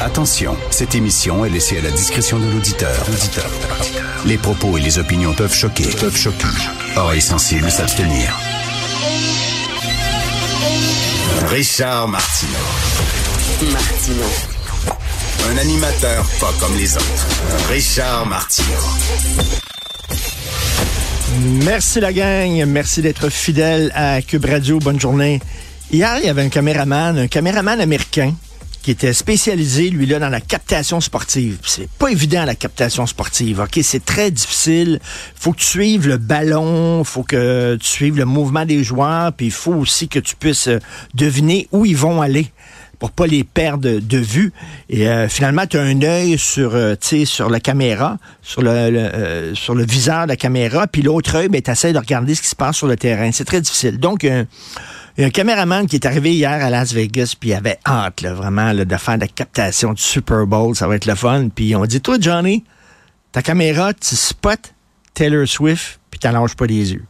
Attention, cette émission est laissée à la discrétion de l'auditeur. Les propos et les opinions peuvent choquer. Peuvent choquer. Oreilles sensibles s'abstenir. Richard Martineau. Martino. Un animateur pas comme les autres. Richard Martineau. Merci la gang. Merci d'être fidèle à Cube Radio. Bonne journée. Hier, il y avait un caméraman, un caméraman américain qui était spécialisé, lui, là, dans la captation sportive. C'est pas évident, la captation sportive. OK, c'est très difficile. Faut que tu suives le ballon, faut que tu suives le mouvement des joueurs, puis il faut aussi que tu puisses euh, deviner où ils vont aller pour pas les perdre de vue. Et euh, finalement, tu as un œil sur, euh, sur la caméra, sur le, euh, sur le viseur de la caméra, puis l'autre œil, ben, tu essaies de regarder ce qui se passe sur le terrain. C'est très difficile. Donc, il y a un caméraman qui est arrivé hier à Las Vegas, puis il avait hâte, là, vraiment, là, de faire la captation du Super Bowl. Ça va être le fun. Puis on dit, toi, Johnny, ta caméra, tu spots Taylor Swift, puis lâches pas les yeux.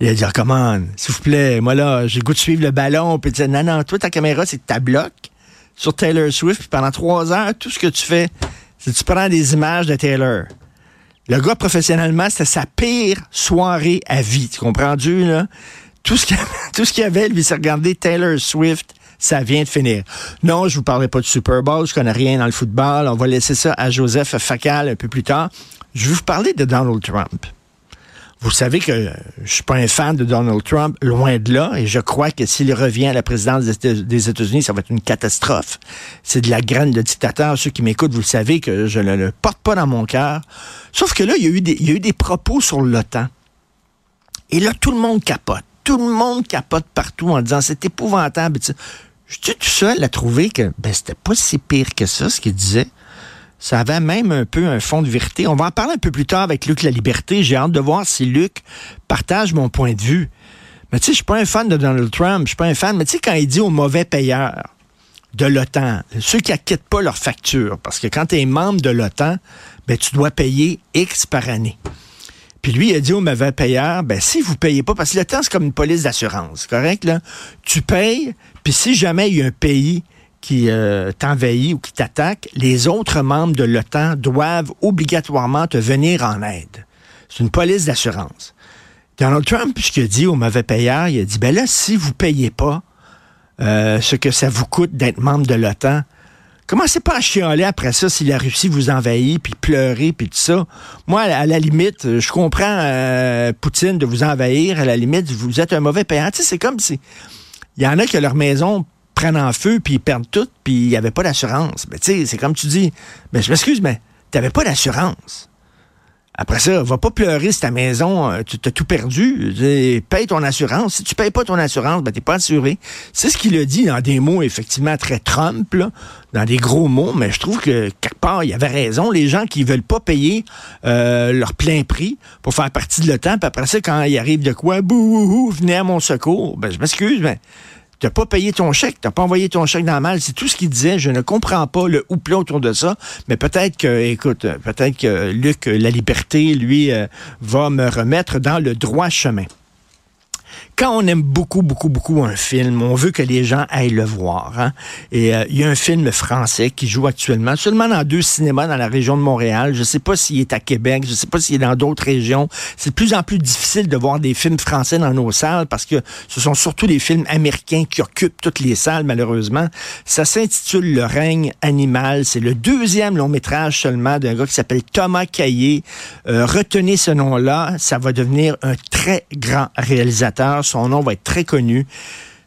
Il a dit, oh, come on, s'il vous plaît, moi là, j'ai goût de suivre le ballon. Puis il dit, non, non, toi, ta caméra, c'est ta bloc sur Taylor Swift, puis pendant trois heures, tout ce que tu fais, c'est que tu prends des images de Taylor. Le gars, professionnellement, c'était sa pire soirée à vie. Tu comprends-tu, là? Tout ce qu'il y avait, lui, c'est regarder Taylor Swift. Ça vient de finir. Non, je vous parlerai pas de Super Bowl. Je connais rien dans le football. On va laisser ça à Joseph Facal un peu plus tard. Je vais vous parler de Donald Trump. Vous savez que je suis pas un fan de Donald Trump, loin de là, et je crois que s'il revient à la présidence des États-Unis, ça va être une catastrophe. C'est de la graine de dictateur. Ceux qui m'écoutent, vous le savez que je ne le porte pas dans mon cœur. Sauf que là, il y a eu des, il y a eu des propos sur l'OTAN. Et là, tout le monde capote. Tout le monde capote partout en disant c'est épouvantable. Je suis tout seul à trouver que ben, c'était pas si pire que ça, ce qu'il disait. Ça avait même un peu un fond de vérité. On va en parler un peu plus tard avec Luc La Liberté. J'ai hâte de voir si Luc partage mon point de vue. Mais tu sais, je suis pas un fan de Donald Trump, je suis pas un fan, mais tu sais, quand il dit aux mauvais payeurs de l'OTAN, ceux qui acquittent pas leurs factures, parce que quand tu es membre de l'OTAN, ben, tu dois payer X par année. Puis lui, il a dit aux mauvais payeurs, ben, si vous payez pas, parce que l'OTAN, c'est comme une police d'assurance, correct, là? Tu payes, puis si jamais il y a un pays qui euh, t'envahit ou qui t'attaque, les autres membres de l'OTAN doivent obligatoirement te venir en aide. C'est une police d'assurance. Donald Trump, ce qu'il a dit aux mauvais payeurs, il a dit, ben là, si vous payez pas euh, ce que ça vous coûte d'être membre de l'OTAN, commencez pas à chialer après ça si la Russie vous envahit, puis pleurer, puis tout ça. Moi, à la, limite, je comprends euh, Poutine de vous envahir, à la limite, vous êtes un mauvais payeur. Tu sais, c'est comme si... Il y en a que leur maison prennent en feu, puis ils perdent tout, puis il n'y avait pas d'assurance. Mais tu sais, c'est comme tu dis, mais je m'excuse, mais tu n'avais pas d'assurance. Après ça, va pas pleurer si ta maison, euh, tu t'as tout perdu. Paye ton assurance. Si tu payes pas ton assurance, ben t'es pas assuré. C'est ce qu'il a dit dans des mots effectivement très Trump, là, dans des gros mots, mais je trouve que quelque part, il avait raison. Les gens qui veulent pas payer euh, leur plein prix pour faire partie de l'OTAN, puis après ça, quand il arrive de quoi, bouhou, venez à mon secours. Ben, je m'excuse, mais T'as pas payé ton chèque, t'as pas envoyé ton chèque dans le mal. C'est tout ce qu'il disait. Je ne comprends pas le houpla autour de ça. Mais peut-être que, écoute, peut-être que Luc euh, La Liberté, lui, euh, va me remettre dans le droit chemin. Quand on aime beaucoup, beaucoup, beaucoup un film, on veut que les gens aillent le voir. hein. Et euh, il y a un film français qui joue actuellement seulement dans deux cinémas dans la région de Montréal. Je ne sais pas s'il est à Québec, je ne sais pas s'il est dans d'autres régions. C'est de plus en plus difficile de voir des films français dans nos salles parce que ce sont surtout les films américains qui occupent toutes les salles, malheureusement. Ça s'intitule Le règne animal. C'est le deuxième long métrage seulement d'un gars qui s'appelle Thomas Caillé. Euh, retenez ce nom-là, ça va devenir un très grand réalisateur. Son nom va être très connu.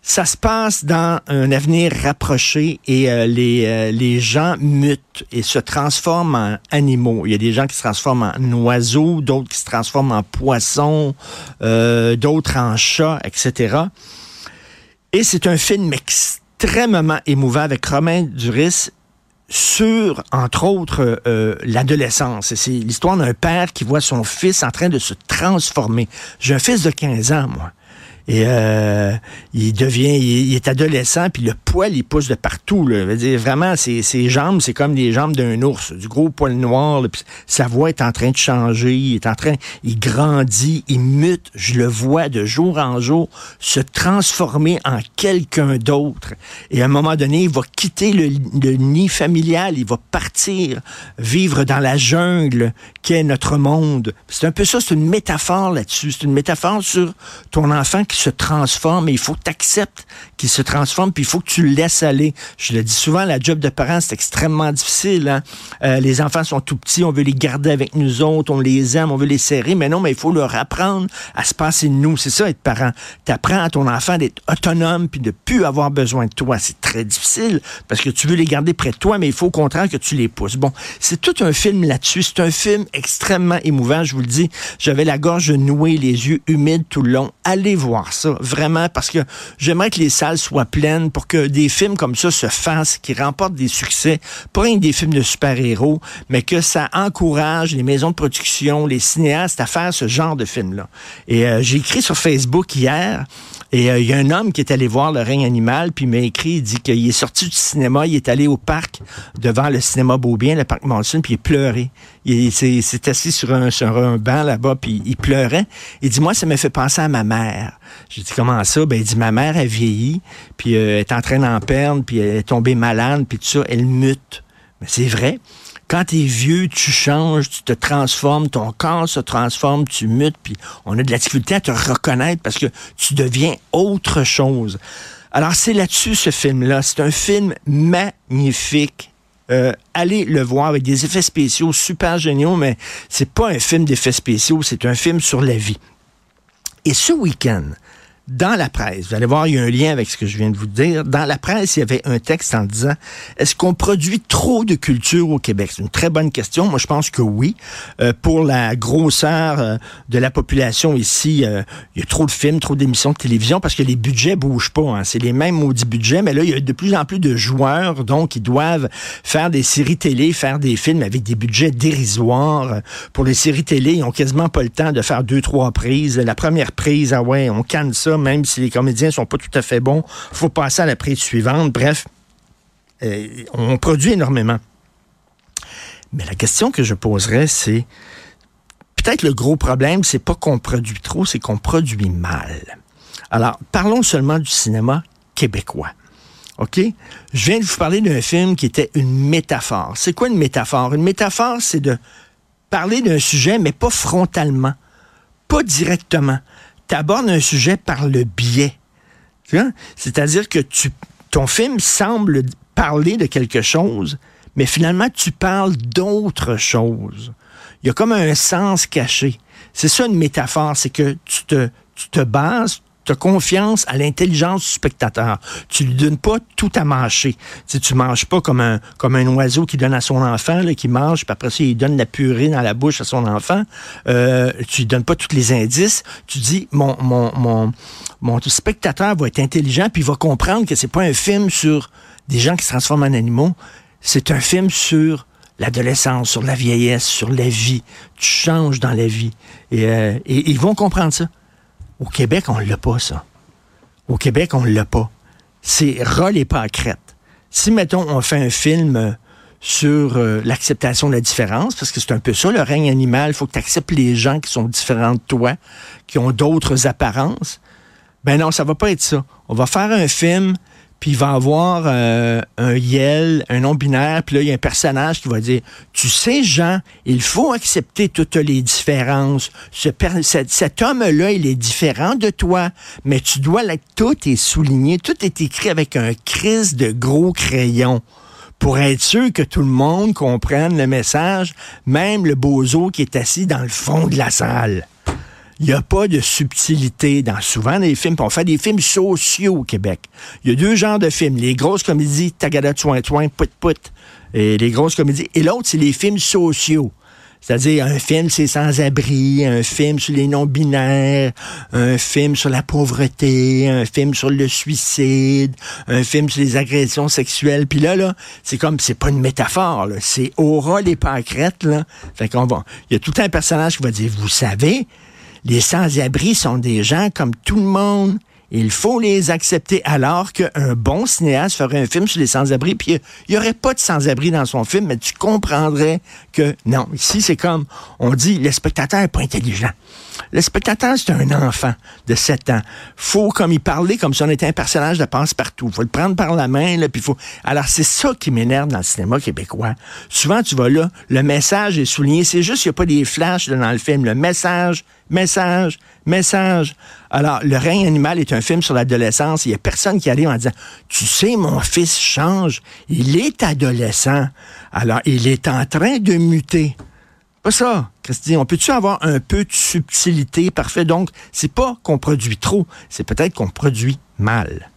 Ça se passe dans un avenir rapproché et euh, les, euh, les gens mutent et se transforment en animaux. Il y a des gens qui se transforment en oiseaux, d'autres qui se transforment en poissons, euh, d'autres en chats, etc. Et c'est un film extrêmement émouvant avec Romain Duris sur, entre autres, l'adolescence. C'est l'histoire d'un père qui voit son fils en train de se transformer. J'ai un fils de 15 ans, moi. Et euh, il devient, il, est adolescent, puis le poil, il pousse de partout. Là. Veut dire, vraiment, ses, ses jambes, c'est comme les jambes d'un ours, du gros poil noir. puis sa voix est en train de changer, il est en train, il grandit, il mute. Je le vois de jour en jour se transformer en quelqu'un d'autre. Et à un moment donné, il va quitter le, le nid familial, il va partir, vivre dans la jungle qu'est notre monde. C'est un peu ça, c'est une métaphore là-dessus. C'est une métaphore sur ton enfant qui se transforme et il faut que tu acceptes qu'il se transforme puis il faut que tu le laisses aller. Je le dis souvent, la job de parent, c'est extrêmement difficile. Hein. Euh, les enfants sont tout petits, on veut les garder avec nous autres, on les aime, on veut les serrer, mais non, mais il faut leur apprendre à se passer de nous. C'est ça, être parent. Tu apprends à ton enfant d'être autonome puis de plus avoir besoin de toi. C'est très difficile parce que tu veux les garder près de toi, mais il faut au contraire que tu les pousses. Bon, c'est tout un film là-dessus. C'est un film extrêmement émouvant, je vous le dis. J'avais la gorge nouée, les yeux humides tout le long. Allez voir ça, vraiment, parce que j'aimerais que les salles soient pleines pour que des films comme ça se fassent, qui remportent des succès, pas rien des films de super-héros, mais que ça encourage les maisons de production, les cinéastes à faire ce genre de films-là. Et euh, j'ai écrit sur Facebook hier, et euh, il y a un homme qui est allé voir le règne animal, puis il m'a écrit, il dit qu'il est sorti du cinéma, il est allé au parc devant le cinéma Beaubien, le parc Monson, puis il pleurait. Il s'est assis sur un, sur un banc là-bas, puis il pleurait. Il dit, moi, ça me fait penser à ma mère. J'ai dit, comment ça? Ben, il dit, ma mère a vieilli, puis euh, elle est en train d'en perdre, puis elle est tombée malade, puis tout ça, elle mute. Mais c'est vrai. Quand tu es vieux, tu changes, tu te transformes, ton corps se transforme, tu mutes, puis on a de la difficulté à te reconnaître parce que tu deviens autre chose. Alors c'est là-dessus ce film-là. C'est un film magnifique. Euh, allez le voir avec des effets spéciaux super géniaux, mais c'est pas un film d'effets spéciaux, c'est un film sur la vie. Et ce week-end, dans la presse, vous allez voir, il y a un lien avec ce que je viens de vous dire. Dans la presse, il y avait un texte en disant est-ce qu'on produit trop de culture au Québec? C'est une très bonne question. Moi, je pense que oui. Euh, pour la grosseur euh, de la population ici, euh, il y a trop de films, trop d'émissions de télévision parce que les budgets bougent pas. Hein. C'est les mêmes maudits budgets, mais là, il y a de plus en plus de joueurs, donc ils doivent faire des séries télé, faire des films avec des budgets dérisoires. Pour les séries télé, ils ont quasiment pas le temps de faire deux, trois prises. La première prise, ah ouais, on canne ça même si les comédiens sont pas tout à fait bons. faut passer à la prise suivante. Bref, euh, on produit énormément. Mais la question que je poserais, c'est peut-être le gros problème, c'est pas qu'on produit trop, c'est qu'on produit mal. Alors, parlons seulement du cinéma québécois. OK? Je viens de vous parler d'un film qui était une métaphore. C'est quoi une métaphore? Une métaphore, c'est de parler d'un sujet, mais pas frontalement, pas directement tu un sujet par le biais. C'est-à-dire que ton film semble parler de quelque chose, mais finalement, tu parles d'autre chose. Il y a comme un sens caché. C'est ça une métaphore, c'est que tu te bases, tu as confiance à l'intelligence du spectateur. Tu lui donnes pas tout à mâcher. Tu, tu manges pas comme un, comme un oiseau qui donne à son enfant, qui mange, puis après ça, il donne la purée dans la bouche à son enfant. Euh, tu lui donnes pas tous les indices. Tu dis, mon, mon, mon, mon spectateur va être intelligent, puis il va comprendre que c'est pas un film sur des gens qui se transforment en animaux. C'est un film sur l'adolescence, sur la vieillesse, sur la vie. Tu changes dans la vie. Et, euh, et ils vont comprendre ça. Au Québec, on l'a pas, ça. Au Québec, on l'a pas. C'est rôle et crête. Si, mettons, on fait un film euh, sur euh, l'acceptation de la différence, parce que c'est un peu ça, le règne animal, il faut que tu acceptes les gens qui sont différents de toi, qui ont d'autres apparences. Ben non, ça va pas être ça. On va faire un film puis il va avoir euh, un Yel, un nom binaire, puis là, il y a un personnage qui va dire, tu sais, Jean, il faut accepter toutes les différences. Ce cet, homme-là, il est différent de toi, mais tu dois l'être, tout est souligné, tout est écrit avec un crise de gros crayon pour être sûr que tout le monde comprenne le message, même le bozo qui est assis dans le fond de la salle. Il n'y a pas de subtilité dans souvent les films. On fait des films sociaux au Québec. Il y a deux genres de films. Les grosses comédies, tagada, toin, toin, put, put. Et les grosses comédies. Et l'autre, c'est les films sociaux. C'est-à-dire, un film, c'est sans-abri, un film sur les non-binaires, un film sur la pauvreté, un film sur le suicide, un film sur les agressions sexuelles. Puis là, là, c'est comme, c'est pas une métaphore, c'est aura les pâquerettes, là. Fait qu'on va, il y a tout un personnage qui va dire, vous savez, les sans-abri sont des gens comme tout le monde. Il faut les accepter. Alors qu'un bon cinéaste ferait un film sur les sans-abri, puis il n'y aurait pas de sans-abri dans son film, mais tu comprendrais que non. Ici, c'est comme on dit, le spectateur n'est pas intelligent. Le spectateur, c'est un enfant de 7 ans. Faut comme il parlait comme si on était un personnage de passe-partout. Faut le prendre par la main, là, puis faut. Alors, c'est ça qui m'énerve dans le cinéma québécois. Souvent, tu vas là, le message est souligné. C'est juste qu'il n'y a pas des flashs dans le film. Le message, message, message. Alors, Le règne animal est un film sur l'adolescence. Il n'y a personne qui arrive en disant Tu sais, mon fils change. Il est adolescent. Alors, il est en train de muter. Pas ça, Christy. On peut-tu avoir un peu de subtilité? Parfait. Donc, c'est pas qu'on produit trop, c'est peut-être qu'on produit mal.